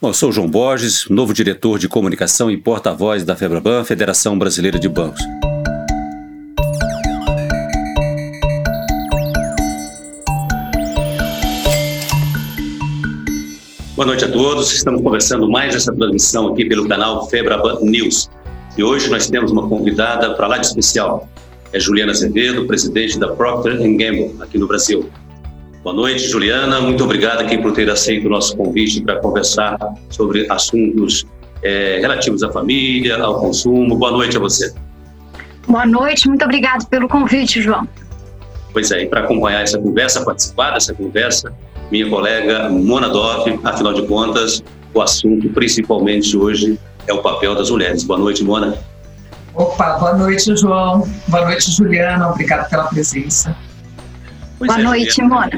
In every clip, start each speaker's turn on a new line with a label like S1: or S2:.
S1: Bom, eu sou João Borges, novo diretor de comunicação e porta-voz da FEBRABAN, Federação Brasileira de Bancos. Boa noite a todos. Estamos conversando mais essa transmissão aqui pelo canal Febraban News. E hoje nós temos uma convidada para lá de especial. É Juliana Azevedo, presidente da Procter Gamble aqui no Brasil. Boa noite, Juliana. Muito obrigado aqui por ter aceito o nosso convite para conversar sobre assuntos é, relativos à família, ao consumo. Boa noite a você.
S2: Boa noite, muito obrigado pelo convite, João.
S1: Pois é, e para acompanhar essa conversa, participar dessa conversa, minha colega Mona Doff, afinal de contas, o assunto principalmente hoje é o papel das mulheres. Boa noite, Mona.
S3: Opa, boa noite, João. Boa noite, Juliana. Obrigado pela presença.
S2: Pois boa é, noite. Mona.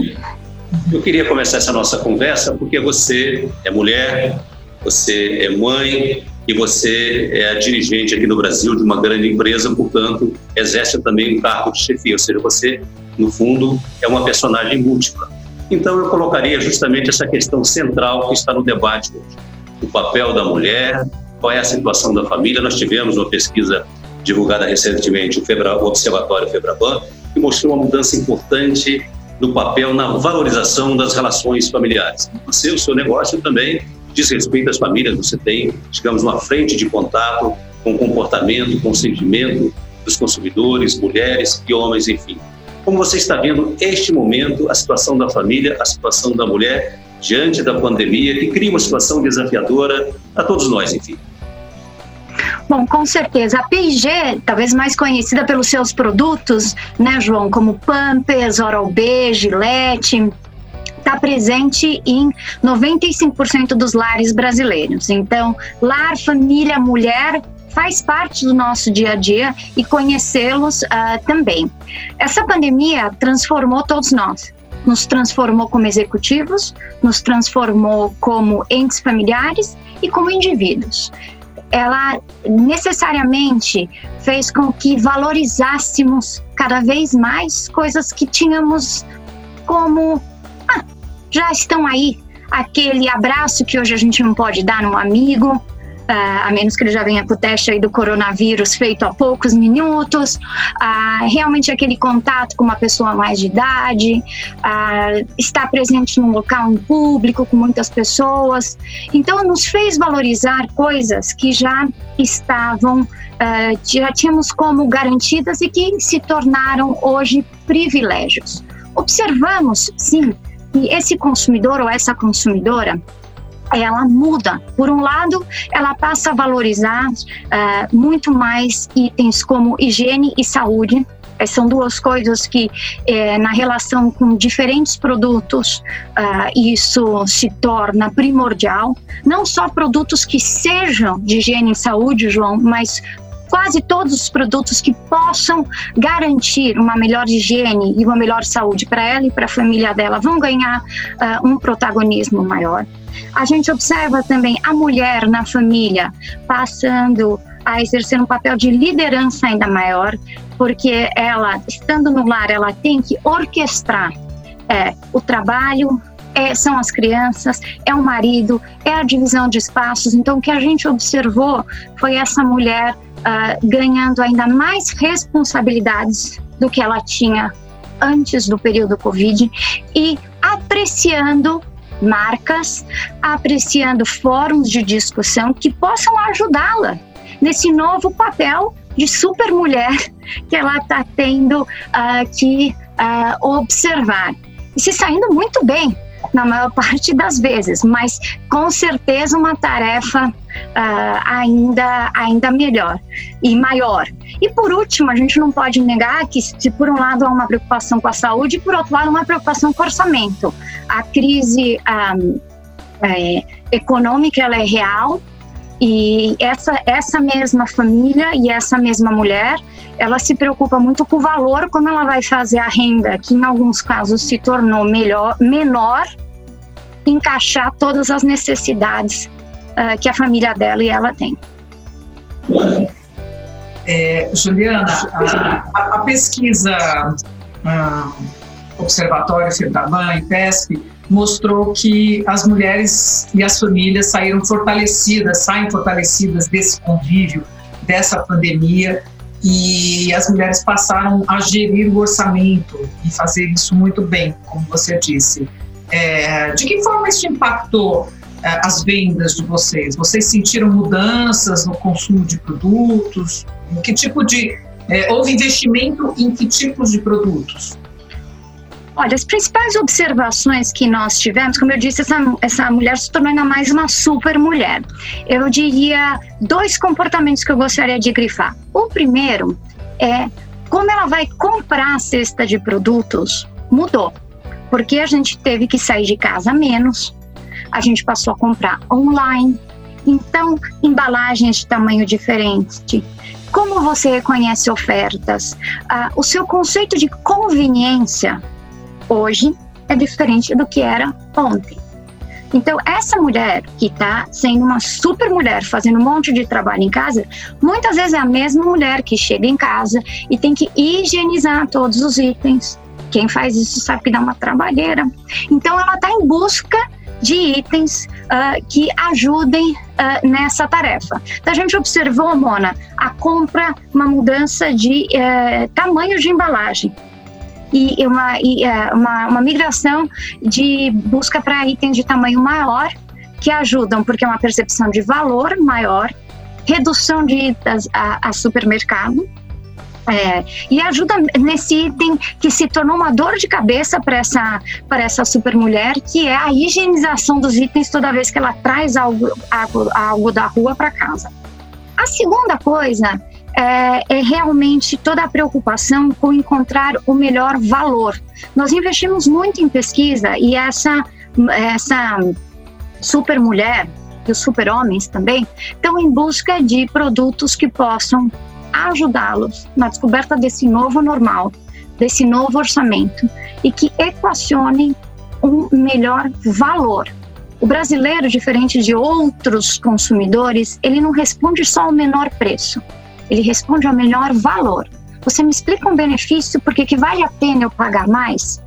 S1: Eu queria começar essa nossa conversa porque você é mulher, você é mãe e você é a dirigente aqui no Brasil de uma grande empresa, portanto, exerce também um cargo de chefia, ou seja, você, no fundo, é uma personagem múltipla. Então, eu colocaria justamente essa questão central que está no debate hoje: o papel da mulher, qual é a situação da família. Nós tivemos uma pesquisa divulgada recentemente, o Observatório Febraban, que mostrou uma mudança importante no papel na valorização das relações familiares. Você, o seu negócio também diz respeito às famílias, você tem, digamos, uma frente de contato com o comportamento, com o sentimento dos consumidores, mulheres e homens, enfim. Como você está vendo este momento, a situação da família, a situação da mulher diante da pandemia, que cria uma situação desafiadora a todos nós, enfim?
S2: Bom, com certeza. A P&G, talvez mais conhecida pelos seus produtos, né, João, como Pampers, Oral-B, Gillette, está presente em 95% dos lares brasileiros. Então, lar, família, mulher faz parte do nosso dia a dia e conhecê-los uh, também. Essa pandemia transformou todos nós. Nos transformou como executivos, nos transformou como entes familiares e como indivíduos. Ela necessariamente fez com que valorizássemos cada vez mais coisas que tínhamos como ah, já estão aí. Aquele abraço que hoje a gente não pode dar num amigo, a menos que ele já venha com o teste aí do coronavírus feito há poucos minutos, uh, realmente aquele contato com uma pessoa mais de idade, uh, estar presente num local em público com muitas pessoas. Então, nos fez valorizar coisas que já estavam, já tínhamos como garantidas e que se tornaram hoje privilégios. Observamos, sim, que esse consumidor ou essa consumidora ela muda. Por um lado, ela passa a valorizar uh, muito mais itens como higiene e saúde. São duas coisas que, eh, na relação com diferentes produtos, uh, isso se torna primordial. Não só produtos que sejam de higiene e saúde, João, mas quase todos os produtos que possam garantir uma melhor higiene e uma melhor saúde para ela e para a família dela vão ganhar uh, um protagonismo maior. A gente observa também a mulher na família passando a exercer um papel de liderança ainda maior, porque ela, estando no lar, ela tem que orquestrar é, o trabalho, é, são as crianças, é o marido, é a divisão de espaços. Então, o que a gente observou foi essa mulher uh, ganhando ainda mais responsabilidades do que ela tinha antes do período Covid e apreciando marcas, apreciando fóruns de discussão que possam ajudá-la nesse novo papel de super mulher que ela está tendo uh, que uh, observar. E se saindo muito bem na maior parte das vezes, mas com certeza uma tarefa uh, ainda, ainda melhor e maior. E por último, a gente não pode negar que, se por um lado há uma preocupação com a saúde, por outro lado, uma preocupação com o orçamento. A crise um, é, econômica ela é real, e essa, essa mesma família e essa mesma mulher, ela se preocupa muito com o valor quando ela vai fazer a renda, que em alguns casos se tornou melhor, menor, encaixar todas as necessidades uh, que a família dela e ela tem.
S3: É, Juliana, a, a pesquisa uh, Observatório Febraban e PESP mostrou que as mulheres e as famílias saíram fortalecidas, saem fortalecidas desse convívio, dessa pandemia, e as mulheres passaram a gerir o orçamento e fazer isso muito bem, como você disse. É, de que forma isso impactou é, as vendas de vocês? Vocês sentiram mudanças no consumo de produtos? Em que tipo de é, houve investimento em que tipos de produtos?
S2: Olha, as principais observações que nós tivemos, como eu disse, essa, essa mulher se tornou ainda mais uma super mulher. Eu diria dois comportamentos que eu gostaria de grifar. O primeiro é como ela vai comprar a cesta de produtos mudou, porque a gente teve que sair de casa menos, a gente passou a comprar online, então embalagens de tamanho diferente, como você reconhece ofertas, ah, o seu conceito de conveniência hoje é diferente do que era ontem. Então, essa mulher que está sendo uma super mulher, fazendo um monte de trabalho em casa, muitas vezes é a mesma mulher que chega em casa e tem que higienizar todos os itens. Quem faz isso sabe que dá uma trabalheira. Então, ela está em busca de itens uh, que ajudem uh, nessa tarefa. Então, a gente observou, Mona, a compra, uma mudança de uh, tamanho de embalagem e uma, e, uh, uma, uma migração de busca para itens de tamanho maior que ajudam, porque é uma percepção de valor maior, redução de idas a, a supermercado, é, e ajuda nesse item que se tornou uma dor de cabeça para essa, para essa super mulher, que é a higienização dos itens toda vez que ela traz algo, algo, algo da rua para casa. A segunda coisa é, é, realmente toda a preocupação com encontrar o melhor valor. Nós investimos muito em pesquisa e essa, essa super mulher e os super homens também estão em busca de produtos que possam ajudá-los na descoberta desse novo normal, desse novo orçamento e que equacionem um melhor valor. O brasileiro, diferente de outros consumidores, ele não responde só ao menor preço, ele responde ao melhor valor. Você me explica um benefício porque que vale a pena eu pagar mais?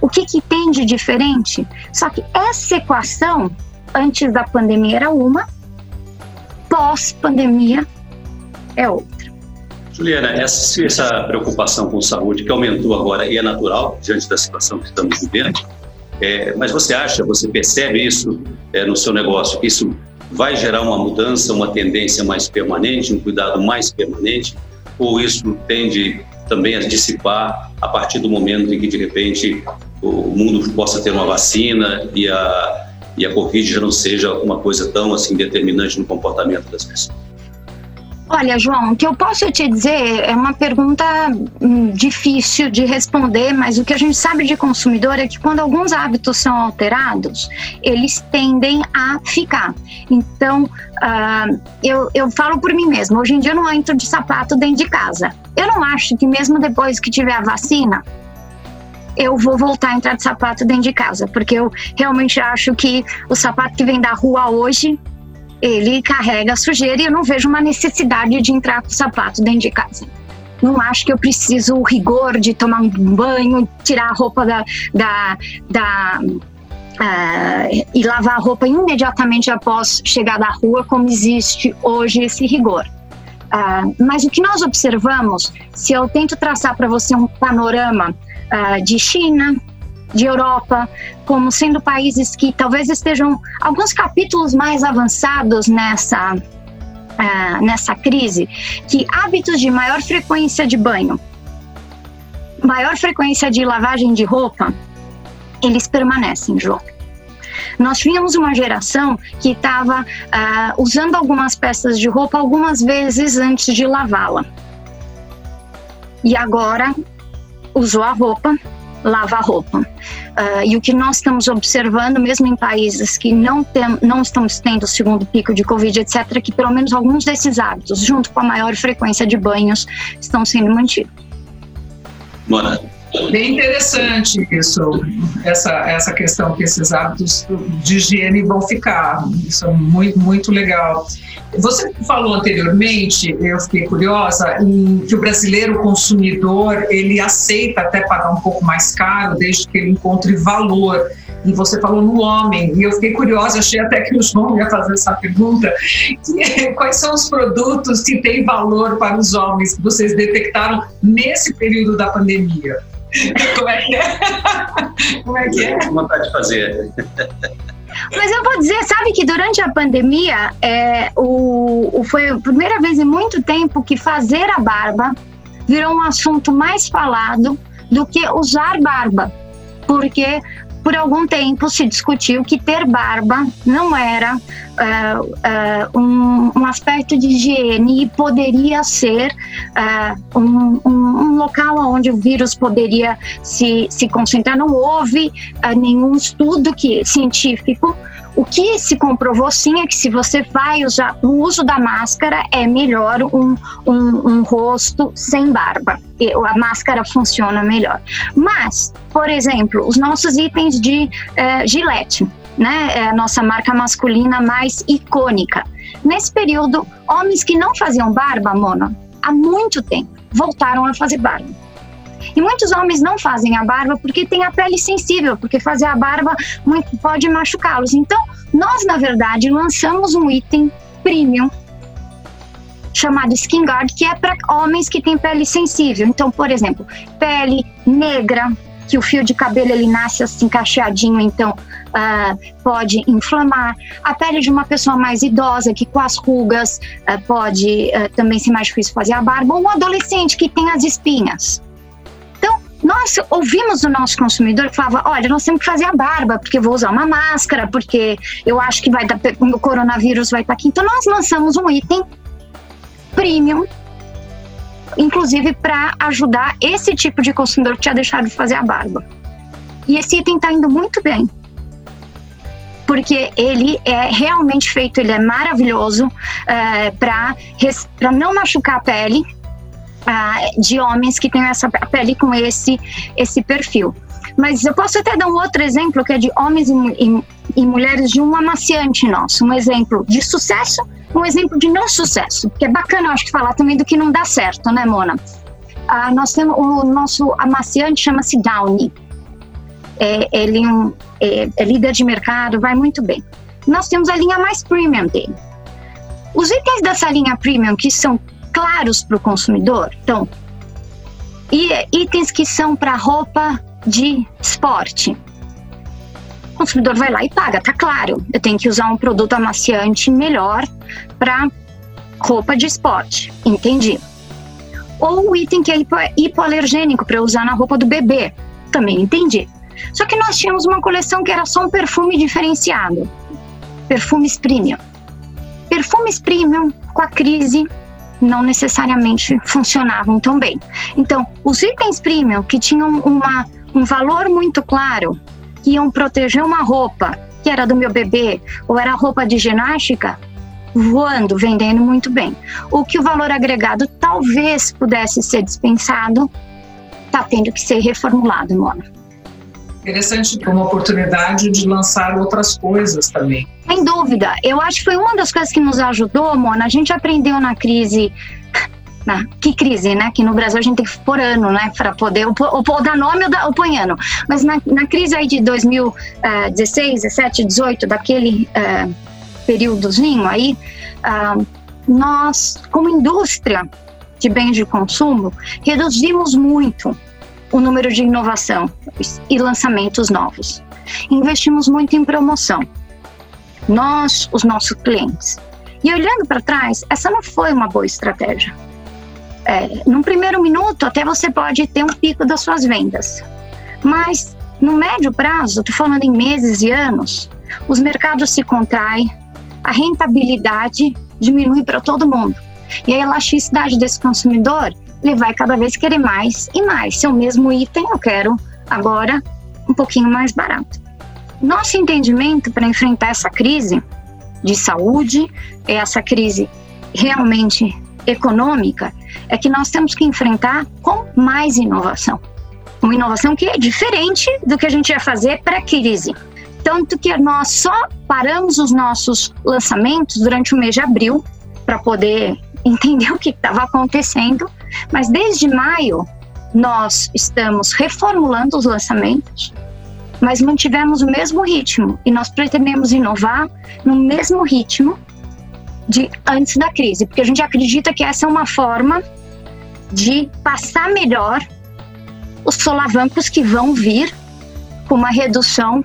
S2: O que, que tem de diferente? Só que essa equação, antes da pandemia era uma, pós-pandemia é outra.
S1: Juliana, essa, essa preocupação com saúde que aumentou agora e é natural diante da situação que estamos vivendo, é, mas você acha, você percebe isso é, no seu negócio, isso vai gerar uma mudança, uma tendência mais permanente, um cuidado mais permanente, ou isso tende também a dissipar a partir do momento em que, de repente, o mundo possa ter uma vacina e a, e a Covid já não seja uma coisa tão assim determinante no comportamento das pessoas?
S2: Olha, João, o que eu posso te dizer é uma pergunta hum, difícil de responder, mas o que a gente sabe de consumidor é que quando alguns hábitos são alterados, eles tendem a ficar. Então, uh, eu, eu falo por mim mesma, hoje em dia eu não entro de sapato dentro de casa. Eu não acho que mesmo depois que tiver a vacina, eu vou voltar a entrar de sapato dentro de casa, porque eu realmente acho que o sapato que vem da rua hoje ele carrega sujeira e eu não vejo uma necessidade de entrar com o sapato dentro de casa. Não acho que eu preciso o rigor de tomar um banho, tirar a roupa da. da, da uh, e lavar a roupa imediatamente após chegar da rua, como existe hoje esse rigor. Uh, mas o que nós observamos, se eu tento traçar para você um panorama uh, de China, de Europa como sendo países que talvez estejam alguns capítulos mais avançados nessa uh, nessa crise, que hábitos de maior frequência de banho, maior frequência de lavagem de roupa, eles permanecem, João. Nós tínhamos uma geração que estava uh, usando algumas peças de roupa algumas vezes antes de lavá-la. E agora usou a roupa lavar roupa. Uh, e o que nós estamos observando, mesmo em países que não, tem, não estamos tendo o segundo pico de Covid, etc., é que pelo menos alguns desses hábitos, junto com a maior frequência de banhos, estão sendo mantidos.
S1: Mona.
S3: Bem interessante isso, essa, essa questão que esses hábitos de higiene vão ficar. Isso é muito, muito legal. Você falou anteriormente, eu fiquei curiosa, que o brasileiro consumidor ele aceita até pagar um pouco mais caro, desde que ele encontre valor. e você falou no homem, e eu fiquei curiosa, achei até que o João ia fazer essa pergunta, quais são os produtos que têm valor para os homens que vocês detectaram nesse período da pandemia? Como é que é?
S1: Como é que é? vontade de fazer.
S2: Mas eu vou dizer, sabe que durante a pandemia é, o, o, foi a primeira vez em muito tempo que fazer a barba virou um assunto mais falado do que usar barba. Porque por algum tempo se discutiu que ter barba não era uh, uh, um, um, aspecto de higiene e poderia ser uh, um, um, um, local onde o vírus poderia se, se concentrar. Não houve nenhum estudo que, científico o que se comprovou sim é que se você vai usar o uso da máscara é melhor um, um, um rosto sem barba. A máscara funciona melhor. Mas, por exemplo, os nossos itens de uh, Gillette, né, é a nossa marca masculina mais icônica. Nesse período, homens que não faziam barba, Mona, há muito tempo, voltaram a fazer barba. E muitos homens não fazem a barba porque tem a pele sensível, porque fazer a barba muito, pode machucá-los. Então, nós, na verdade, lançamos um item premium chamado Skin Guard, que é para homens que têm pele sensível. Então, por exemplo, pele negra, que o fio de cabelo ele nasce assim cacheadinho, então uh, pode inflamar. A pele de uma pessoa mais idosa, que com as rugas uh, pode uh, também ser mais difícil fazer a barba, ou um adolescente que tem as espinhas nós ouvimos o nosso consumidor que falava: olha, nós temos que fazer a barba, porque vou usar uma máscara, porque eu acho que vai dar, o coronavírus vai estar aqui. Então, nós lançamos um item premium, inclusive para ajudar esse tipo de consumidor que tinha deixado de fazer a barba. E esse item está indo muito bem. Porque ele é realmente feito, ele é maravilhoso é, eh, para não machucar a pele, de homens que têm essa pele com esse, esse perfil. Mas eu posso até dar um outro exemplo que é de homens e, e, e mulheres de um amaciante nosso. Um exemplo de sucesso, um exemplo de não sucesso. Que é bacana, eu acho, que falar também do que não dá certo, né, Mona? Ah, nós temos o nosso amaciante chama-se Downy. É, ele um, é, é líder de mercado, vai muito bem. Nós temos a linha mais premium dele. Os itens dessa linha premium que são claros para o consumidor. Então, itens que são para roupa de esporte. O consumidor vai lá e paga, tá claro. Eu tenho que usar um produto amaciante melhor para roupa de esporte. Entendi. Ou o item que é hipo hipoalergênico para usar na roupa do bebê. Também entendi. Só que nós tínhamos uma coleção que era só um perfume diferenciado. Perfumes premium. Perfumes premium com a crise não necessariamente funcionavam tão bem. Então, os itens premium que tinham uma, um valor muito claro, que iam proteger uma roupa que era do meu bebê ou era roupa de ginástica, voando, vendendo muito bem. O que o valor agregado talvez pudesse ser dispensado, está tendo que ser reformulado, Mona.
S3: Interessante, uma oportunidade de lançar outras coisas também.
S2: Sem dúvida. Eu acho que foi uma das coisas que nos ajudou, Mona. A gente aprendeu na crise na, que crise, né? Que no Brasil a gente tem que pôr ano, né? Para poder, ou, ou dar nome ou, ou põe ano. Mas na, na crise aí de 2016, 17, 18, daquele uh, períodozinho aí, uh, nós, como indústria de bens de consumo, reduzimos muito o número de inovação e lançamentos novos. Investimos muito em promoção. Nós, os nossos clientes. E olhando para trás, essa não foi uma boa estratégia. É, num primeiro minuto, até você pode ter um pico das suas vendas. Mas no médio prazo, estou falando em meses e anos, os mercados se contraem, a rentabilidade diminui para todo mundo. E a elasticidade desse consumidor ele vai cada vez querer mais e mais. Se é o mesmo item, eu quero agora um pouquinho mais barato. Nosso entendimento para enfrentar essa crise de saúde, essa crise realmente econômica, é que nós temos que enfrentar com mais inovação. Uma inovação que é diferente do que a gente ia fazer para a crise. Tanto que nós só paramos os nossos lançamentos durante o mês de abril para poder entender o que estava acontecendo, mas desde maio nós estamos reformulando os lançamentos mas mantivemos o mesmo ritmo e nós pretendemos inovar no mesmo ritmo de antes da crise, porque a gente acredita que essa é uma forma de passar melhor os solavancos que vão vir com uma redução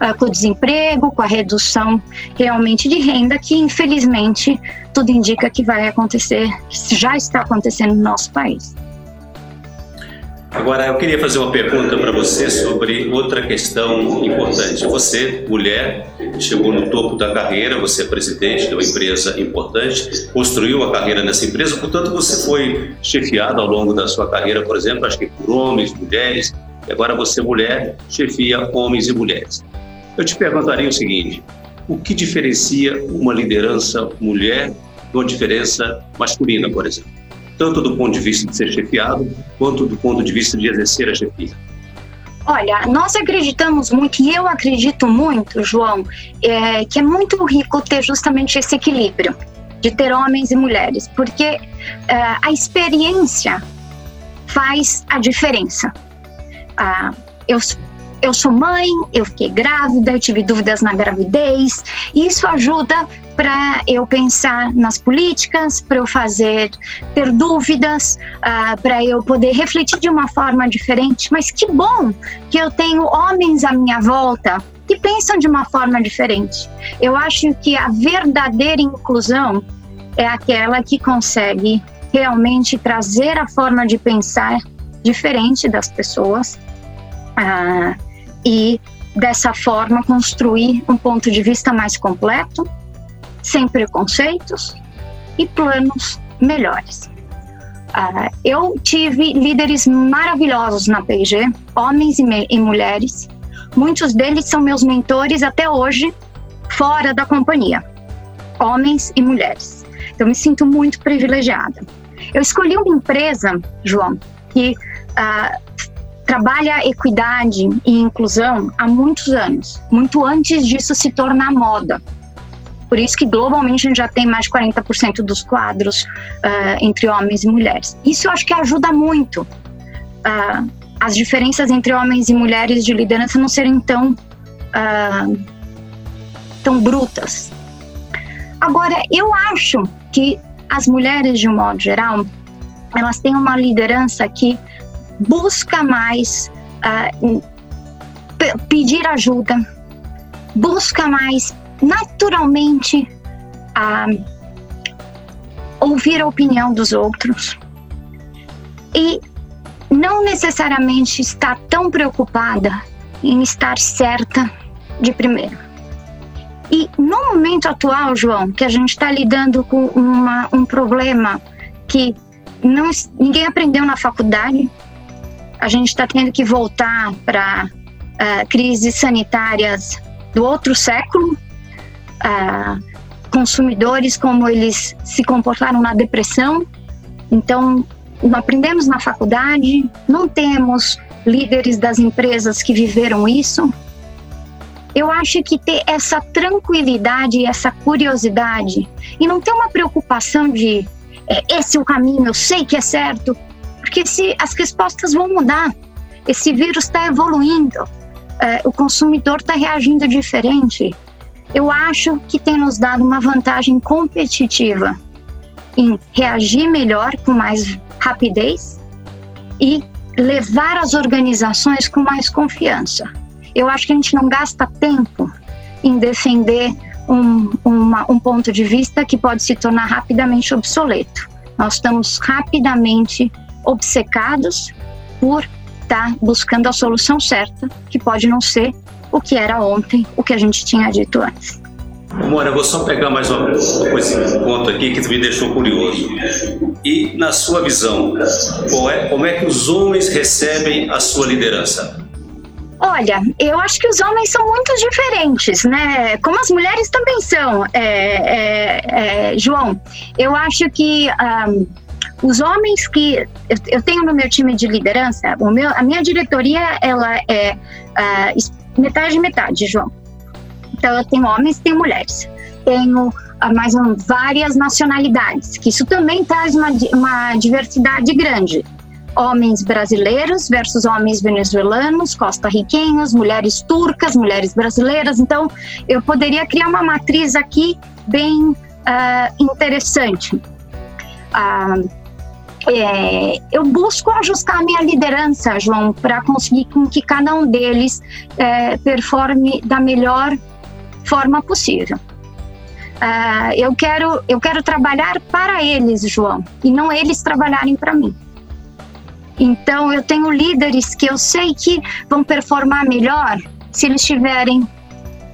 S2: uh, com o desemprego, com a redução realmente de renda, que infelizmente tudo indica que vai acontecer, que já está acontecendo no nosso país.
S1: Agora, eu queria fazer uma pergunta para você sobre outra questão importante. Você, mulher, chegou no topo da carreira, você é presidente de uma empresa importante, construiu a carreira nessa empresa, portanto, você foi chefiada ao longo da sua carreira, por exemplo, acho que por homens, mulheres, e agora você, mulher, chefia homens e mulheres. Eu te perguntaria o seguinte: o que diferencia uma liderança mulher de uma diferença masculina, por exemplo? tanto do ponto de vista de ser chefiado, quanto do ponto de vista de exercer a chefia?
S2: Olha, nós acreditamos muito, e eu acredito muito, João, é, que é muito rico ter justamente esse equilíbrio de ter homens e mulheres, porque é, a experiência faz a diferença. Ah, eu eu sou mãe, eu fiquei grávida, eu tive dúvidas na gravidez. Isso ajuda para eu pensar nas políticas, para eu fazer ter dúvidas, uh, para eu poder refletir de uma forma diferente. Mas que bom que eu tenho homens à minha volta que pensam de uma forma diferente. Eu acho que a verdadeira inclusão é aquela que consegue realmente trazer a forma de pensar diferente das pessoas. Uh, e dessa forma construir um ponto de vista mais completo, sem preconceitos e planos melhores. Uh, eu tive líderes maravilhosos na P&G, homens e, e mulheres. Muitos deles são meus mentores até hoje, fora da companhia, homens e mulheres. Então, me sinto muito privilegiada. Eu escolhi uma empresa, João, que uh, trabalha equidade e inclusão há muitos anos, muito antes disso se tornar moda. Por isso que globalmente a gente já tem mais de 40% dos quadros uh, entre homens e mulheres. Isso eu acho que ajuda muito uh, as diferenças entre homens e mulheres de liderança não serem tão, uh, tão brutas. Agora, eu acho que as mulheres, de um modo geral, elas têm uma liderança que busca mais uh, pedir ajuda, busca mais naturalmente uh, ouvir a opinião dos outros e não necessariamente está tão preocupada em estar certa de primeiro. E no momento atual, João, que a gente está lidando com uma, um problema que não, ninguém aprendeu na faculdade, a gente está tendo que voltar para uh, ah, crises sanitárias do outro século, uh, consumidores como eles se comportaram na depressão. Então, aprendemos na faculdade, não temos líderes das empresas que viveram isso. Eu acho que ter essa tranquilidade essa curiosidade e não ter uma preocupação de é, esse é o caminho, eu sei que é certo, porque se as respostas vão mudar, esse vírus está evoluindo, é, o consumidor está reagindo diferente. Eu acho que tem nos dado uma vantagem competitiva em reagir melhor, com mais rapidez e levar as organizações com mais confiança. Eu acho que a gente não gasta tempo em defender um, uma, um ponto de vista que pode se tornar rapidamente obsoleto. Nós estamos rapidamente obcecados por estar tá buscando a solução certa, que pode não ser o que era ontem, o que a gente tinha dito antes.
S1: Mora, eu vou só pegar mais uma coisa, um ponto aqui que me deixou curioso. E, na sua visão, é, como é que os homens recebem a sua liderança?
S2: Olha, eu acho que os homens são muito diferentes, né? Como as mulheres também são, é, é, é João. Eu acho que um, os homens que eu, eu, tenho no meu time de liderança, o meu, a minha diretoria ela é uh, metade metade, João. Então eu tenho homens, tenho mulheres, tenho uh, mais um, várias nacionalidades, que isso também traz uma, uma diversidade grande. homens brasileiros versus homens venezuelanos, costa-riquenhos, mulheres turcas, mulheres brasileiras. Então, eu poderia criar uma matriz aqui bem uh, interessante. Uh, é, eu busco ajustar a minha liderança, João, para conseguir com que cada um deles é, performe da melhor forma possível. Uh, eu quero eu quero trabalhar para eles, João, e não eles trabalharem para mim. Então eu tenho líderes que eu sei que vão performar melhor se eles estiverem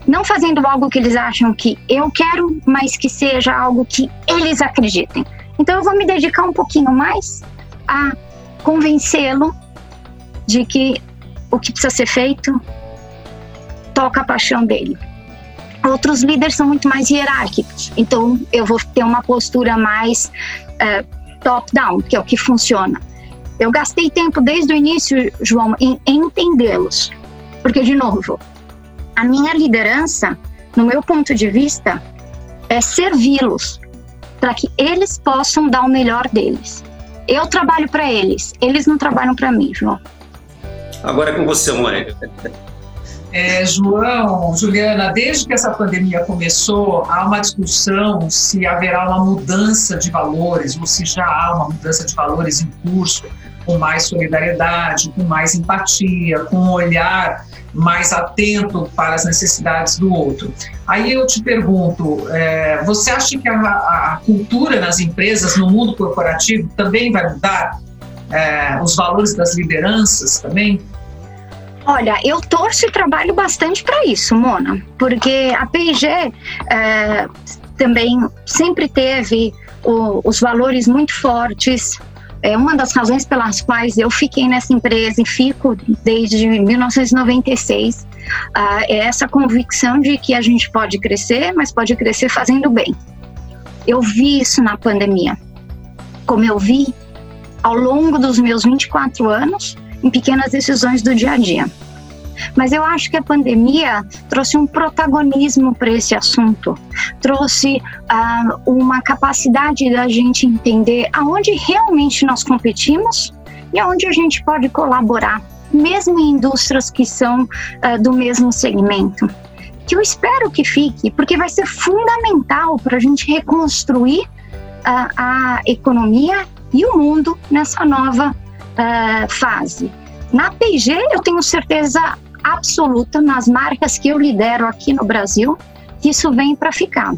S2: não fazendo algo que eles acham que eu quero, mas que seja algo que eles acreditem. Então eu vou me dedicar um pouquinho mais a convencê-lo de que o que precisa ser feito toca a paixão dele. Outros líderes são muito mais hierárquicos, então eu vou ter uma postura mais uh, top-down, que é o que funciona. Eu gastei tempo desde o início, João, em entendê-los, porque, de novo, a minha liderança, no meu ponto de vista, é servi-los para que eles possam dar o melhor deles. Eu trabalho para eles, eles não trabalham para mim, João.
S1: Agora é com você, Mônica.
S3: É, João, Juliana, desde que essa pandemia começou, há uma discussão se haverá uma mudança de valores, ou se já há uma mudança de valores em curso, com mais solidariedade, com mais empatia, com um olhar mais atento para as necessidades do outro. Aí eu te pergunto, é, você acha que a, a, cultura nas empresas, no mundo corporativo, também vai mudar? É, os valores das lideranças também?
S2: Olha, eu torço e trabalho bastante para isso, Mona, porque a P&G é, também sempre teve o, os valores muito fortes. É uma das razões pelas quais eu fiquei nessa empresa e fico desde 1996 ah, é essa convicção de que a gente pode crescer, mas pode crescer fazendo bem. Eu vi isso na pandemia, como eu vi ao longo dos meus 24 anos em pequenas decisões do dia a dia. Mas eu acho que a pandemia trouxe um protagonismo para esse assunto, trouxe uh, uma capacidade da gente entender aonde realmente nós competimos e aonde a gente pode colaborar, mesmo em indústrias que são uh, do mesmo segmento. Que eu espero que fique, porque vai ser fundamental para a gente reconstruir uh, a economia e o mundo nessa nova fase. Na PG, eu tenho certeza absoluta nas marcas que eu lidero aqui no Brasil que isso vem para ficar.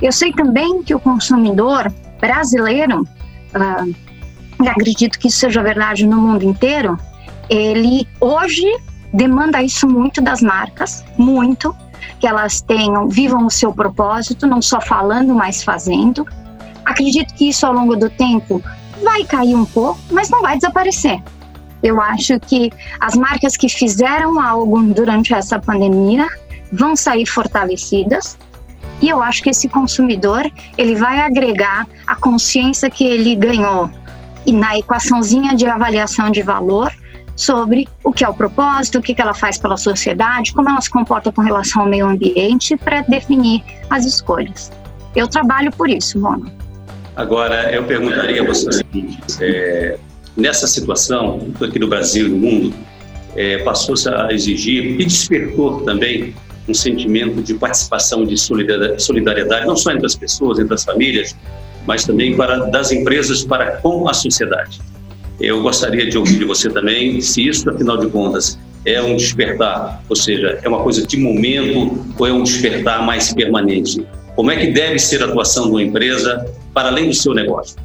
S2: Eu sei também que o consumidor brasileiro, uh, e acredito que isso seja verdade no mundo inteiro, ele hoje demanda isso muito das marcas, muito, que elas tenham, vivam o seu propósito, não só falando, mas fazendo. Acredito que isso ao longo do tempo vai cair um pouco, mas não vai desaparecer. Eu acho que as marcas que fizeram algo durante essa pandemia vão sair fortalecidas. E eu acho que esse consumidor, ele vai agregar a consciência que ele ganhou e na equaçãozinha de avaliação de valor sobre o que é o propósito, o que ela faz pela sociedade, como ela se comporta com relação ao meio ambiente para definir as escolhas. Eu trabalho por isso, Mona.
S1: Agora, eu perguntaria a você o seguinte: é, nessa situação, aqui no Brasil e no mundo, é, passou-se a exigir e despertou também um sentimento de participação, de solidariedade, não só entre as pessoas, entre as famílias, mas também para das empresas para com a sociedade. Eu gostaria de ouvir de você também se isso, afinal de contas, é um despertar, ou seja, é uma coisa de momento ou é um despertar mais permanente. Como é que deve ser a atuação de uma empresa para além do seu negócio?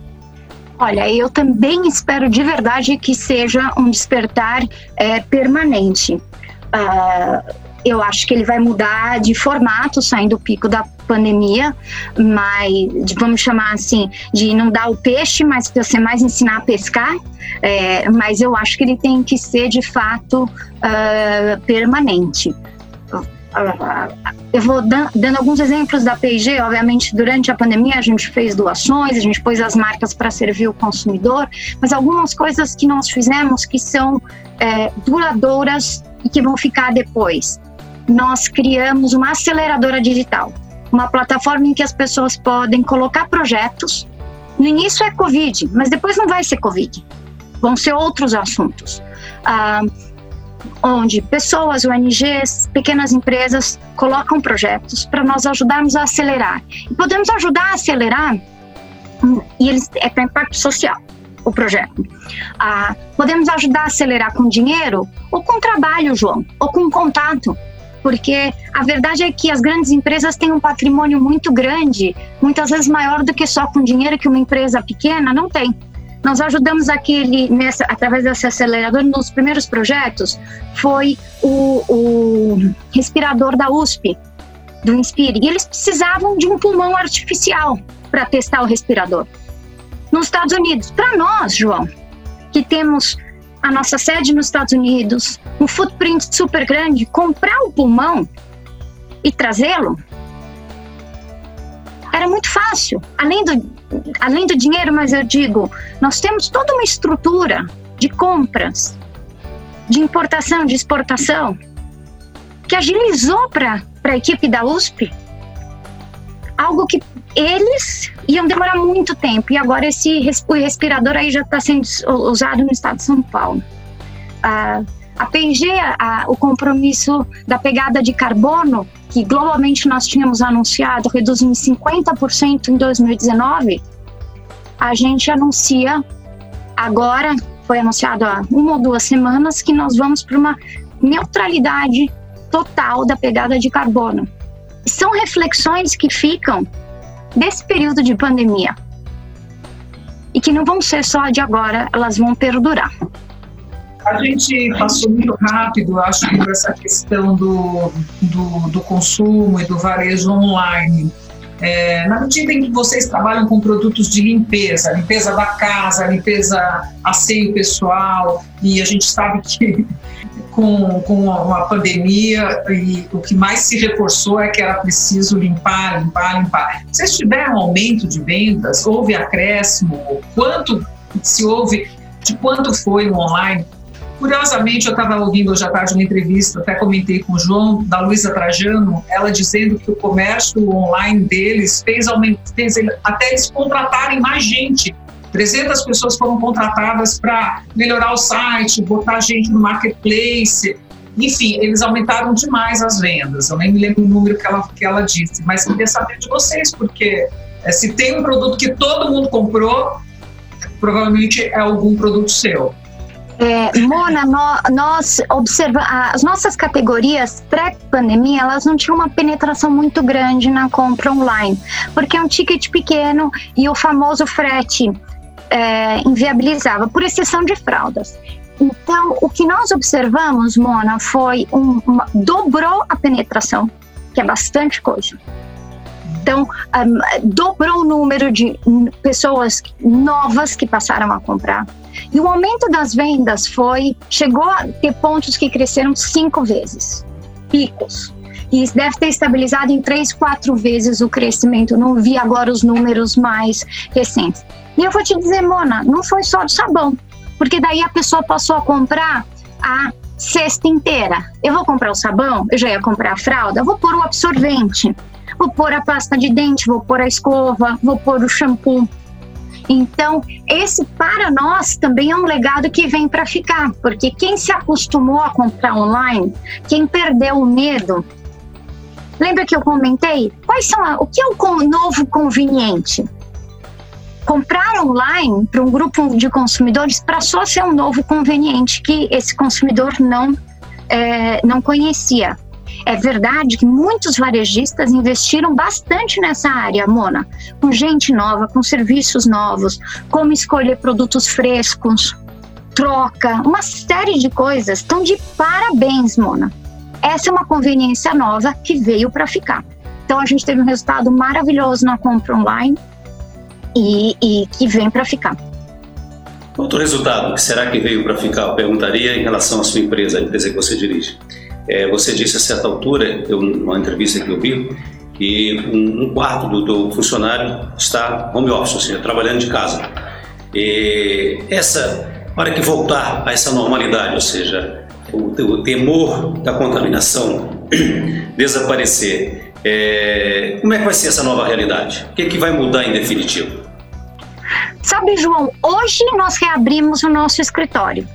S2: Olha, eu também espero de verdade que seja um despertar é, permanente. Uh, eu acho que ele vai mudar de formato saindo do pico da pandemia, mas vamos chamar assim de não dar o peixe, mas ser mais ensinar a pescar. É, mas eu acho que ele tem que ser de fato uh, permanente eu vou dando alguns exemplos da P&G. Obviamente, durante a pandemia a gente fez doações, a gente pôs as marcas para servir o consumidor, mas algumas coisas que nós fizemos que são é, duradouras e que vão ficar depois. Nós criamos uma aceleradora digital, uma plataforma em que as pessoas podem colocar projetos. No início é Covid, mas depois não vai ser Covid. vão ser outros assuntos. Ah, onde pessoas, ONGs, pequenas empresas colocam projetos para nós ajudarmos a acelerar. E podemos ajudar a acelerar hum, e eles é para impacto social o projeto. Ah, podemos ajudar a acelerar com dinheiro ou com trabalho, João, ou com contato porque a verdade é que as grandes empresas têm um patrimônio muito grande, muitas vezes maior do que só com dinheiro que uma empresa pequena não tem. Nós ajudamos aquele, nessa, através desse acelerador, nos primeiros projetos, foi o, o respirador da USP, do Inspire, e eles precisavam de um pulmão artificial para testar o respirador. Nos Estados Unidos, para nós, João, que temos a nossa sede nos Estados Unidos, um footprint super grande, comprar o pulmão e trazê-lo era muito fácil. Além do, além do dinheiro, mas eu digo, nós temos toda uma estrutura de compras, de importação, de exportação, que agilizou para a equipe da USP algo que eles iam demorar muito tempo e agora esse o respirador aí já está sendo usado no estado de São Paulo. Ah, a P&G, o compromisso da pegada de carbono, que globalmente nós tínhamos anunciado, reduzir em 50% em 2019, a gente anuncia agora, foi anunciado há uma ou duas semanas, que nós vamos para uma neutralidade total da pegada de carbono. São reflexões que ficam desse período de pandemia e que não vão ser só de agora, elas vão perdurar.
S3: A gente passou muito rápido, acho por essa questão do, do, do consumo e do varejo online. É, na medida em que vocês trabalham com produtos de limpeza, limpeza da casa, limpeza asseio pessoal, e a gente sabe que com, com a pandemia e o que mais se reforçou é que era preciso limpar, limpar, limpar. Vocês tiveram aumento de vendas? Houve acréscimo? Quanto se houve? De quanto foi o online? Curiosamente, eu estava ouvindo hoje à tarde uma entrevista, até comentei com o João, da Luísa Trajano, ela dizendo que o comércio online deles fez, fez até eles contratarem mais gente 300 pessoas foram contratadas para melhorar o site, botar gente no marketplace. Enfim, eles aumentaram demais as vendas. Eu nem me lembro o número que ela, que ela disse, mas queria saber de vocês, porque é, se tem um produto que todo mundo comprou, provavelmente é algum produto seu.
S2: É, Mona, no, nós observamos as nossas categorias pré-pandemia, elas não tinham uma penetração muito grande na compra online, porque é um ticket pequeno e o famoso frete é, inviabilizava, por exceção de fraldas. Então, o que nós observamos, Mona, foi um, uma, dobrou a penetração, que é bastante coisa. Então, um, dobrou o número de pessoas novas que passaram a comprar. E o aumento das vendas foi, chegou a ter pontos que cresceram cinco vezes, picos. E deve ter estabilizado em três, quatro vezes o crescimento. Não vi agora os números mais recentes. E eu vou te dizer, Mona, não foi só de sabão, porque daí a pessoa passou a comprar a cesta inteira. Eu vou comprar o sabão, eu já ia comprar a fralda, vou pôr o absorvente, vou pôr a pasta de dente, vou pôr a escova, vou pôr o shampoo. Então, esse para nós também é um legado que vem para ficar, porque quem se acostumou a comprar online, quem perdeu o medo, lembra que eu comentei? Quais são a, o que é o novo conveniente? comprar online para um grupo de consumidores passou a ser um novo conveniente que esse consumidor não, é, não conhecia. É verdade que muitos varejistas investiram bastante nessa área, Mona, com gente nova, com serviços novos, como escolher produtos frescos, troca, uma série de coisas. Então, de parabéns, Mona. Essa é uma conveniência nova que veio para ficar. Então, a gente teve um resultado maravilhoso na compra online e, e que vem para ficar.
S1: Outro resultado, que será que veio para ficar? Eu perguntaria em relação à sua empresa, a empresa que você dirige. É, você disse a certa altura, eu, numa entrevista que eu vi, que um, um quarto do, do, funcionário está home office, ou seja, trabalhando de casa. E essa, para que voltar a essa normalidade, ou seja, o, o temor da contaminação desaparecer, é, como é que vai ser essa nova realidade? O que, é que vai mudar em definitivo?
S2: Sabe, João, hoje nós reabrimos o nosso escritório.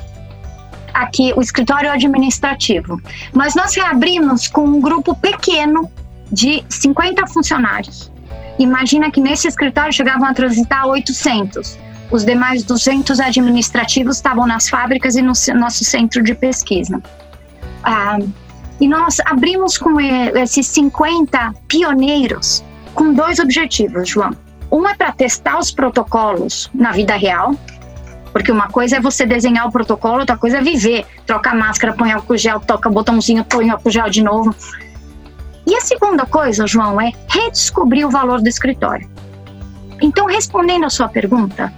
S2: Aqui, o escritório administrativo. Mas nós reabrimos com um grupo pequeno de 50 funcionários. Imagina que nesse escritório chegavam a transitar 800. Os demais 200 administrativos estavam nas fábricas e no nosso centro de pesquisa. Ah, e nós abrimos com esses 50 pioneiros com dois objetivos, João. Um é para testar os protocolos na vida real, porque uma coisa é você desenhar o protocolo, outra coisa é viver. Troca máscara, põe álcool gel, toca o botãozinho, põe álcool gel de novo. E a segunda coisa, João, é redescobrir o valor do escritório. Então, respondendo a sua pergunta,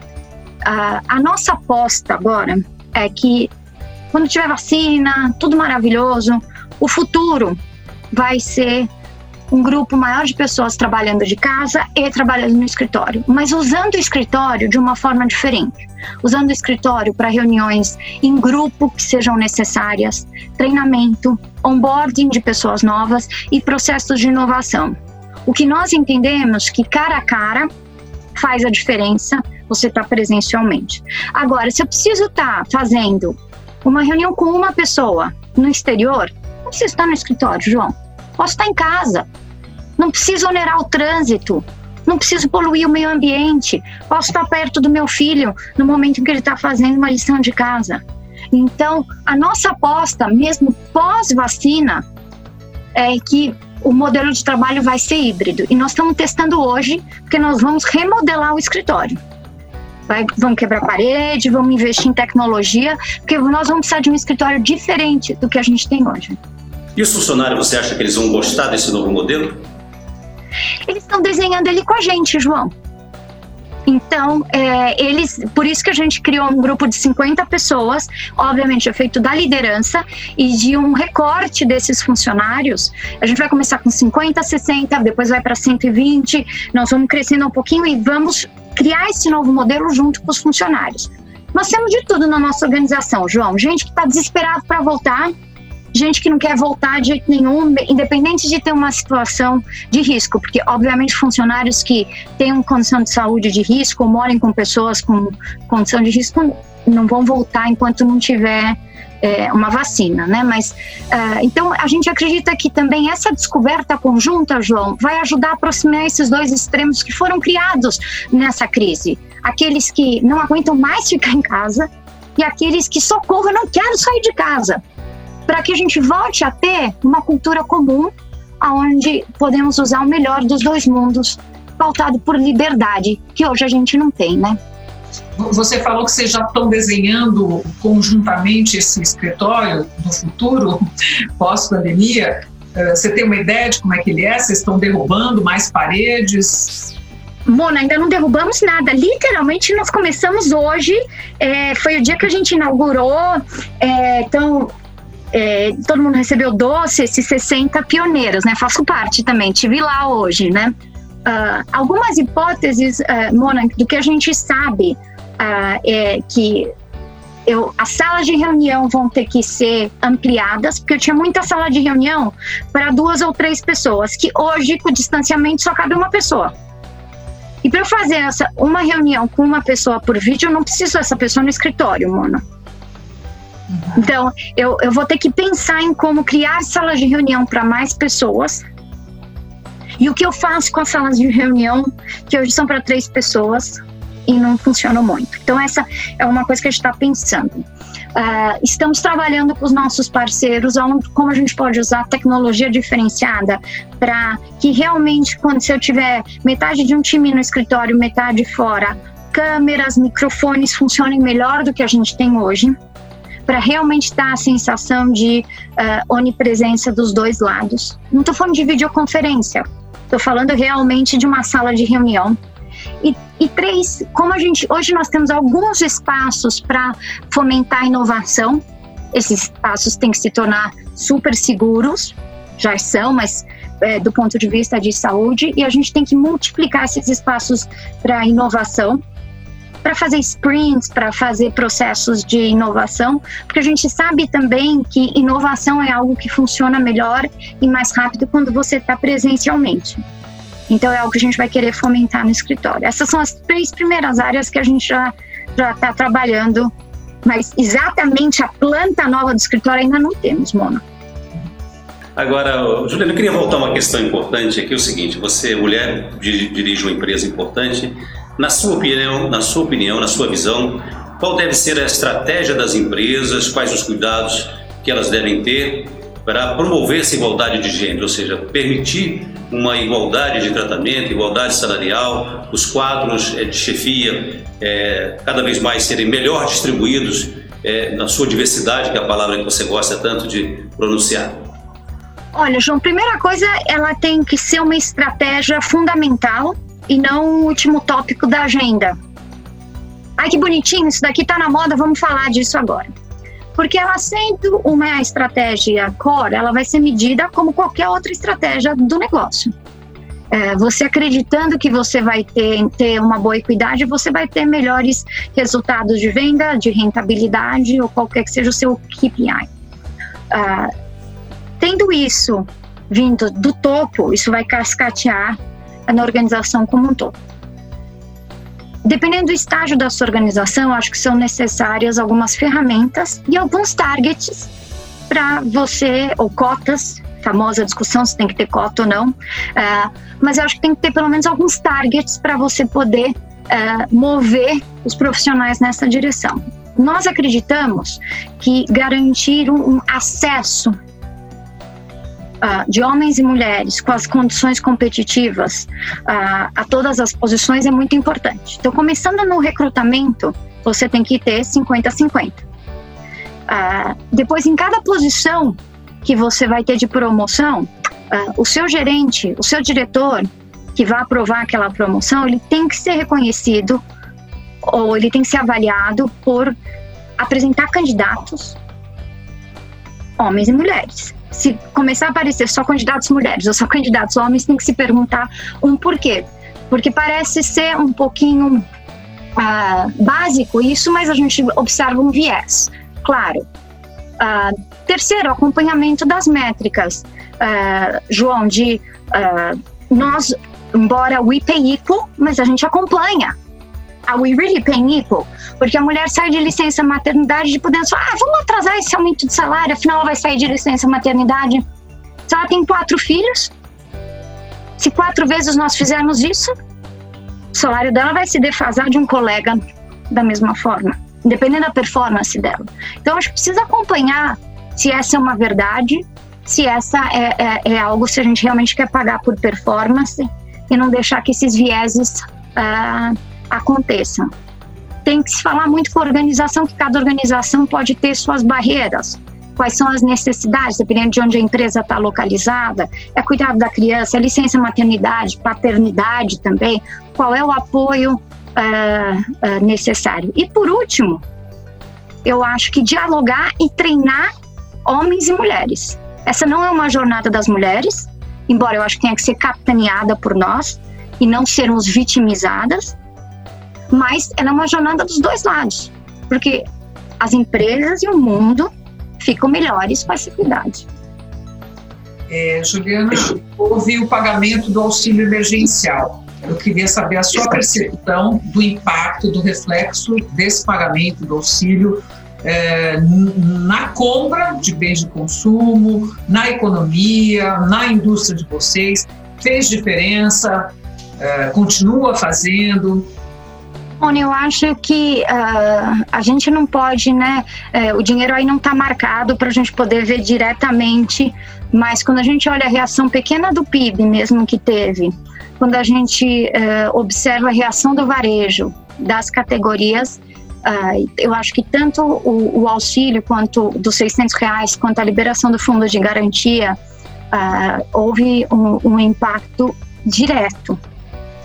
S2: a nossa aposta agora é que quando tiver vacina, tudo maravilhoso, o futuro vai ser um grupo maior de pessoas trabalhando de casa e trabalhando no escritório, mas usando o escritório de uma forma diferente. Usando o escritório para reuniões em grupo que sejam necessárias, treinamento, onboarding de pessoas novas e processos de inovação. O que nós entendemos que cara a cara faz a diferença você estar tá presencialmente. Agora, se eu preciso estar tá fazendo uma reunião com uma pessoa no exterior, não preciso estar no escritório, João. Posso estar em casa. Não preciso onerar o trânsito. Não preciso poluir o meio ambiente. Posso estar perto do meu filho no momento em que ele está fazendo uma lição de casa. Então, a nossa aposta, mesmo pós-vacina, é que o modelo de trabalho vai ser híbrido. E nós estamos testando hoje, porque nós vamos remodelar o escritório. Vai, vamos quebrar parede, vamos investir em tecnologia, porque nós vamos precisar de um escritório diferente do que a gente tem hoje.
S1: E os funcionários, você acha que eles vão gostar desse novo modelo?
S2: Eles estão desenhando ele com a gente, João. Então, é, eles, por isso que a gente criou um grupo de 50 pessoas, obviamente é feito da liderança e de um recorte desses funcionários. A gente vai começar com 50, 60, depois vai para 120, nós vamos crescendo um pouquinho e vamos criar esse novo modelo junto com os funcionários. Nós temos de tudo na nossa organização, João. Gente que está desesperado para voltar, gente que não quer voltar de jeito nenhum, independente de ter uma situação de risco, porque obviamente funcionários que têm uma condição de saúde de risco ou morem com pessoas com condição de risco não vão voltar enquanto não tiver é, uma vacina, né? Mas uh, então a gente acredita que também essa descoberta conjunta, João, vai ajudar a aproximar esses dois extremos que foram criados nessa crise. Aqueles que não aguentam mais ficar em casa e aqueles que socorro, eu não quero sair de casa para que a gente volte a ter uma cultura comum, onde podemos usar o melhor dos dois mundos, pautado por liberdade, que hoje a gente não tem, né?
S3: Você falou que vocês já estão desenhando conjuntamente esse escritório do futuro, pós-pandemia. Eh, você tem uma ideia de como é que ele é? Vocês estão derrubando mais paredes?
S2: Mona, ainda não derrubamos nada. Literalmente, nós começamos hoje. É, foi o dia que a gente inaugurou. É, então, é, todo mundo recebeu doce, esses 60 pioneiros, né? Faço parte também, tive lá hoje, né? Uh, algumas hipóteses, uh, Mona, do que a gente sabe uh, é que eu, as salas de reunião vão ter que ser ampliadas, porque eu tinha muita sala de reunião para duas ou três pessoas, que hoje, com o distanciamento, só cabe uma pessoa. E para eu fazer essa, uma reunião com uma pessoa por vídeo, eu não preciso dessa pessoa no escritório, Mona. Então, eu, eu vou ter que pensar em como criar salas de reunião para mais pessoas. E o que eu faço com as salas de reunião, que hoje são para três pessoas e não funcionam muito. Então, essa é uma coisa que a gente está pensando. Uh, estamos trabalhando com os nossos parceiros como a gente pode usar tecnologia diferenciada para que realmente, quando se eu tiver metade de um time no escritório, metade fora, câmeras, microfones funcionem melhor do que a gente tem hoje para realmente dar a sensação de uh, onipresença dos dois lados. Não estou falando de videoconferência, estou falando realmente de uma sala de reunião. E, e três, como a gente hoje nós temos alguns espaços para fomentar inovação, esses espaços têm que se tornar super seguros, já são, mas é, do ponto de vista de saúde, e a gente tem que multiplicar esses espaços para inovação para fazer sprints, para fazer processos de inovação, porque a gente sabe também que inovação é algo que funciona melhor e mais rápido quando você está presencialmente. Então é algo que a gente vai querer fomentar no escritório. Essas são as três primeiras áreas que a gente já já está trabalhando, mas exatamente a planta nova do escritório ainda não temos, Mona.
S1: Agora, Juliana, eu queria voltar a uma questão importante aqui, é o seguinte, você, mulher, dirige uma empresa importante, na sua opinião, na sua opinião, na sua visão, qual deve ser a estratégia das empresas, quais os cuidados que elas devem ter para promover essa igualdade de gênero, ou seja, permitir uma igualdade de tratamento, igualdade salarial, os quadros eh, de chefia é, cada vez mais serem melhor distribuídos é, na sua diversidade, que é a palavra que você gosta tanto de pronunciar?
S2: Olha, João, primeira coisa, ela tem que ser uma estratégia fundamental e não o último tópico da agenda. Ai, que bonitinho, isso daqui tá na moda, vamos falar disso agora. Porque ela sendo uma estratégia core, ela vai ser medida como qualquer outra estratégia do negócio. É, você acreditando que você vai ter, ter uma boa equidade, você vai ter melhores resultados de venda, de rentabilidade ou qualquer que seja o seu KPI. Ah, tendo isso vindo do topo, isso vai cascatear na organização como um todo. Dependendo do estágio da sua organização, acho que são necessárias algumas ferramentas e alguns targets para você, ou cotas, famosa discussão se tem que ter cota ou não, uh, mas eu acho que tem que ter pelo menos alguns targets para você poder uh, mover os profissionais nessa direção. Nós acreditamos que garantir um, acesso uh, de homens e mulheres com as condições competitivas uh, a todas as posições é muito importante. Então, começando no recrutamento, você tem que ter 50-50. Uh, ah, depois, em cada posição que você vai ter de promoção, o seu gerente, o seu diretor, que vai aprovar aquela promoção, ele tem que ser reconhecido ou ele tem que ser avaliado por apresentar candidatos, homens e mulheres se começar a aparecer só candidatos mulheres ou só candidatos homens, tem que se perguntar um porquê. Porque parece ser um pouquinho uh, básico isso, mas a gente observa um viés, claro. Uh, terceiro, acompanhamento das métricas. Uh, João, de nós, embora o IP equal, mas a gente acompanha Are we really paying equal? Porque a mulher sai de licença maternidade de podendo falar, ah, vamos atrasar esse aumento de salário, afinal ela vai sair de licença maternidade. Se ela tem quatro filhos, se quatro vezes nós fizermos isso, o salário dela vai se defasar de um colega da mesma forma, independente da performance dela. Então, acho que precisa acompanhar se essa é uma verdade, se essa é, é, é algo, se a gente realmente quer pagar por performance e não deixar que esses vieses uh, aconteçam. Tem que se falar muito com a organização, que cada organização pode ter suas barreiras. Quais são as necessidades, dependendo de onde a empresa está localizada, é cuidado da criança, é licença maternidade, paternidade também, qual é o apoio uh, uh, necessário. E por último, eu acho que dialogar e treinar homens e mulheres. Essa não é uma jornada das mulheres, embora eu acho que tenha que ser capitaneada por nós e não sermos vitimizadas, mas é uma jornada dos dois lados, porque as empresas e o mundo ficam melhores com essa equidade.
S3: É, Juliana, houve o pagamento do auxílio emergencial. Eu queria saber a sua percepção do impacto, do reflexo desse pagamento do auxílio é, na compra de bens de consumo, na economia, na indústria de vocês. Fez diferença? É, continua fazendo?
S2: Rony, eu acho que uh, a gente não pode, né? Uh, o dinheiro aí não está marcado para a gente poder ver diretamente, mas quando a gente olha a reação pequena do PIB mesmo que teve, quando a gente uh, observa a reação do varejo, das categorias, ah, eu acho que tanto o, o, auxílio quanto dos 600 reais, quanto a liberação do fundo de garantia, houve um, um impacto direto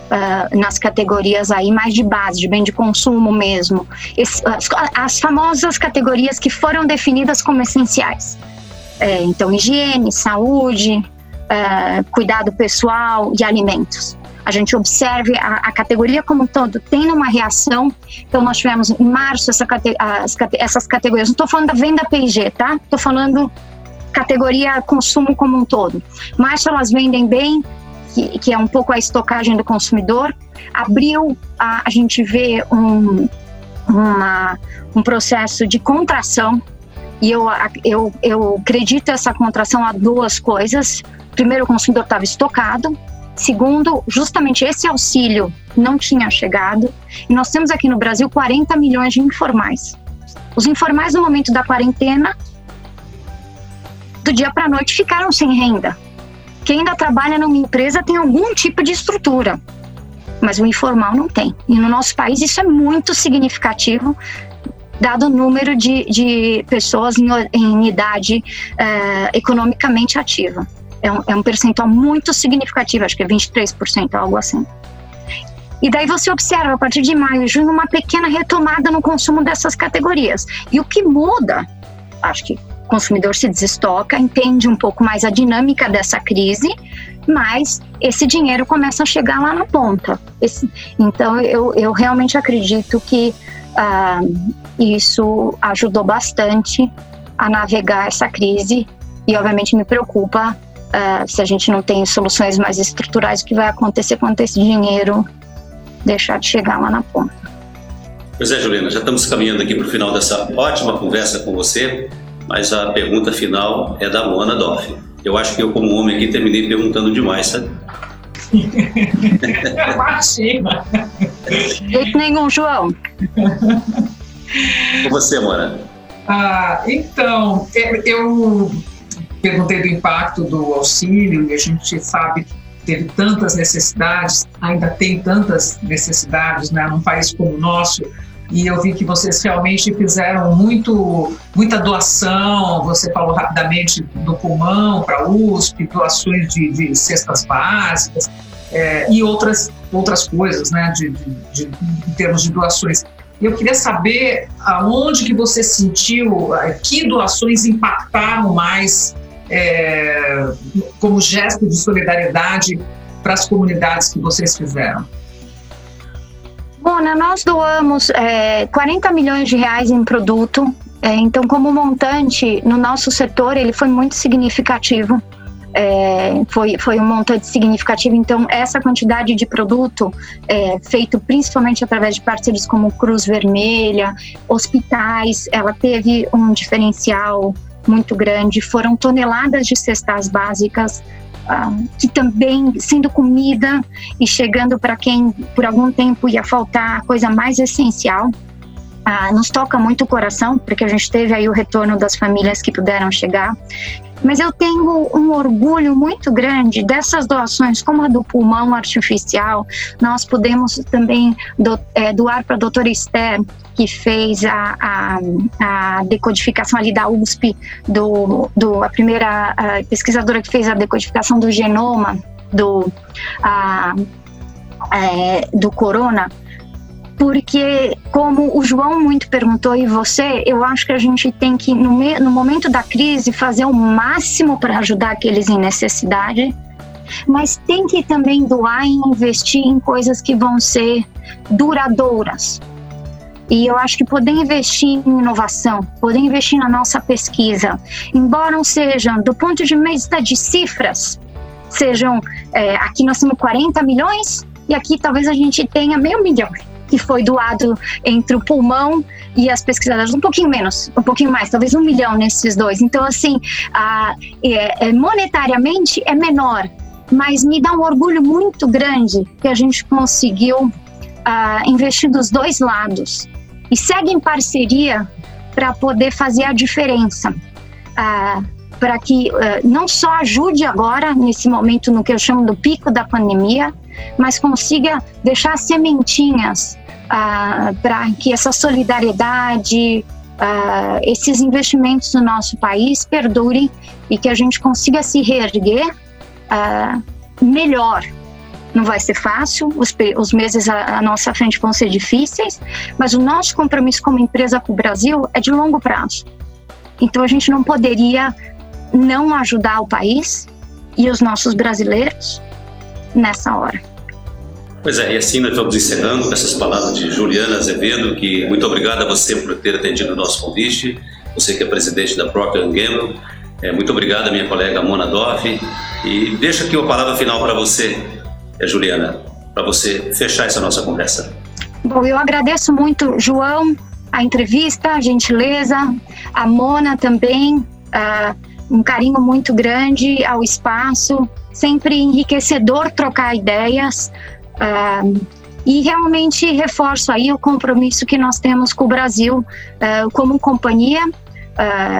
S2: uh, nas categorias aí mais de base, de bem de consumo mesmo. As, as, famosas categorias que foram definidas como essenciais. É, então, higiene, saúde, uh, cuidado pessoal e alimentos. A gente observe a, a, categoria como um todo tem uma reação. Então, nós tivemos em março essa, as, essas categorias. Não estou falando da venda PIG, tá? Estou falando categoria consumo como um todo. Março elas vendem bem, que, que é um pouco a estocagem do consumidor, abril a, a gente vê um, uma, um processo de contração e eu, eu, eu acredito essa contração a duas coisas. Primeiro, o consumidor estava estocado. Segundo, justamente esse auxílio não tinha chegado. E nós temos aqui no Brasil 40 milhões de informais. Os informais, no momento da quarentena, do dia para a noite, ficaram sem renda. Quem ainda trabalha numa empresa tem algum tipo de estrutura, mas o informal não tem. E no nosso país isso é muito significativo, dado o número de, de pessoas em, em idade eh, economicamente ativa. É um, é um percentual muito significativo, acho que é 23%, algo assim. E daí você observa, a partir de maio e junho, uma pequena retomada no consumo dessas categorias. E o que muda, acho que consumidor se desestoca, entende um pouco mais a dinâmica dessa crise, mas esse dinheiro começa a chegar lá na ponta. Esse, então, eu, eu realmente acredito que ah, isso ajudou bastante a navegar essa crise e, obviamente, me preocupa uh, se a gente não tem soluções mais estruturais, o que vai acontecer quando esse dinheiro deixar de chegar lá na ponta.
S1: Pois é, Juliana, já estamos caminhando aqui para o final dessa ótima conversa com você, mas a pergunta final é da Luana Doff. Eu acho que eu, como homem aqui, terminei perguntando demais, sabe?
S2: Imagina! Jeito nenhum, João.
S1: Com você, Mora.
S3: Ah, então, eu perguntei do impacto do auxílio e a gente sabe que teve tantas necessidades, ainda tem tantas necessidades, né, num país como o nosso, e eu vi que vocês realmente fizeram muito, muita doação. Você falou rapidamente do pulmão para USP, doações de, de cestas básicas é, e outras, outras coisas, né, de, de, de, em termos de doações. Eu queria saber aonde que você sentiu, é, que doações impactaram mais é, como gesto de solidariedade para as comunidades que vocês fizeram.
S2: Bom, nós doamos é, 40 milhões de reais em produto, é, então como montante no nosso setor ele foi muito significativo. É, foi, foi um montante significativo. Então, essa quantidade de produto, é, feito principalmente através de parceiros como Cruz Vermelha, hospitais, ela teve um diferencial muito grande. Foram toneladas de cestas básicas que também sendo comida e chegando para quem por algum tempo ia faltar a coisa mais essencial. Ah, nos toca muito o coração, porque a gente teve aí o retorno das famílias que puderam chegar. Mas eu tenho um orgulho muito grande dessas doações, como a do pulmão artificial. Nós podemos também do, é, doar para a doutora Esther, que fez a, a, a, decodificação ali da USP, do, do, a primeira a pesquisadora que fez a decodificação do genoma do, a, é, do corona porque, como o João muito perguntou e você, eu acho que a gente tem que, no, me, no momento da crise, fazer o máximo para ajudar aqueles em necessidade, mas tem que também doar e investir em coisas que vão ser duradouras. E eu acho que poder investir em inovação, poder investir na nossa pesquisa, embora não sejam, do ponto de vista de cifras, sejam, é, aqui nós temos 40 milhões e aqui talvez a gente tenha meio milhão que foi doado entre o pulmão e as pesquisadoras, um pouquinho menos, um pouquinho mais, talvez um milhão nesses dois. Então, assim, a, é, é, monetariamente é menor, mas me dá um orgulho muito grande que a gente conseguiu investir dos dois lados e segue em parceria para poder fazer a diferença. para que uh, não só ajude agora, nesse momento no que eu chamo do pico da pandemia, mas consiga deixar sementinhas ah, para que essa solidariedade, ah, esses investimentos no nosso país perdurem e que a gente consiga se reerguer ah, melhor. Não vai ser fácil, os, os meses à, à nossa frente vão ser difíceis, mas o nosso compromisso como empresa com o Brasil é de longo prazo. Então a gente não poderia não ajudar o país e os nossos brasileiros nessa hora.
S1: Pois é, e assim nós vamos encerrando com essas palavras de Juliana Azevedo, que muito obrigado a você por ter atendido o nosso convite, você que é presidente da própria Gamble. É, muito obrigado a minha colega Mona Doff, E deixa aqui uma palavra final para você, Juliana, para você fechar essa nossa conversa.
S2: Bom, eu agradeço muito, João, a entrevista, a gentileza, a Mona também, uh, um carinho muito grande ao espaço, sempre enriquecedor trocar ideias. Uh, e realmente reforço aí o compromisso que nós temos com o Brasil uh, como companhia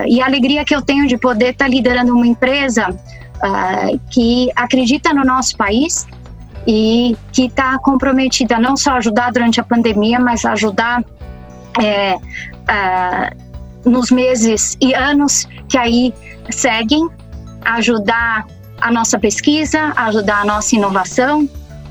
S2: e a alegria que eu tenho de poder estar liderando uma empresa que acredita no nosso país e que está comprometida não só a ajudar durante a pandemia, mas ajudar é, nos meses e anos que aí seguem, ajudar a nossa pesquisa, ajudar a nossa inovação,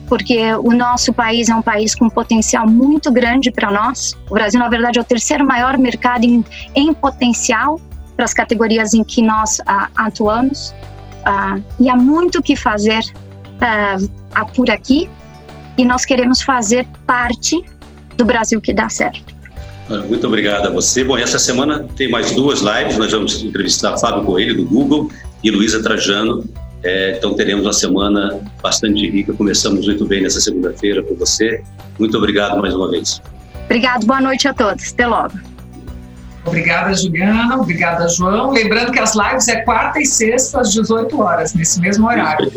S2: porque o nosso país é um país com potencial muito grande para nós. O Brasil, na verdade, é o terceiro maior mercado em, em potencial para as categorias em que nós atuamos. Uh, e há muito o que fazer uh, por aqui e nós queremos fazer parte do Brasil que dá certo.
S1: Muito obrigado a você. Bom, essa semana tem mais duas lives. Nós vamos entrevistar Fábio Coelho, do Google, e Luísa Trajano. É, então teremos uma semana bastante rica. Começamos muito bem nessa segunda-feira com você. Muito obrigado mais uma vez.
S2: Obrigado, boa noite a todos. Até logo.
S3: Obrigada, Juliana. Obrigada, João. Lembrando que as lives é quarta e sexta às 18 horas, nesse mesmo horário.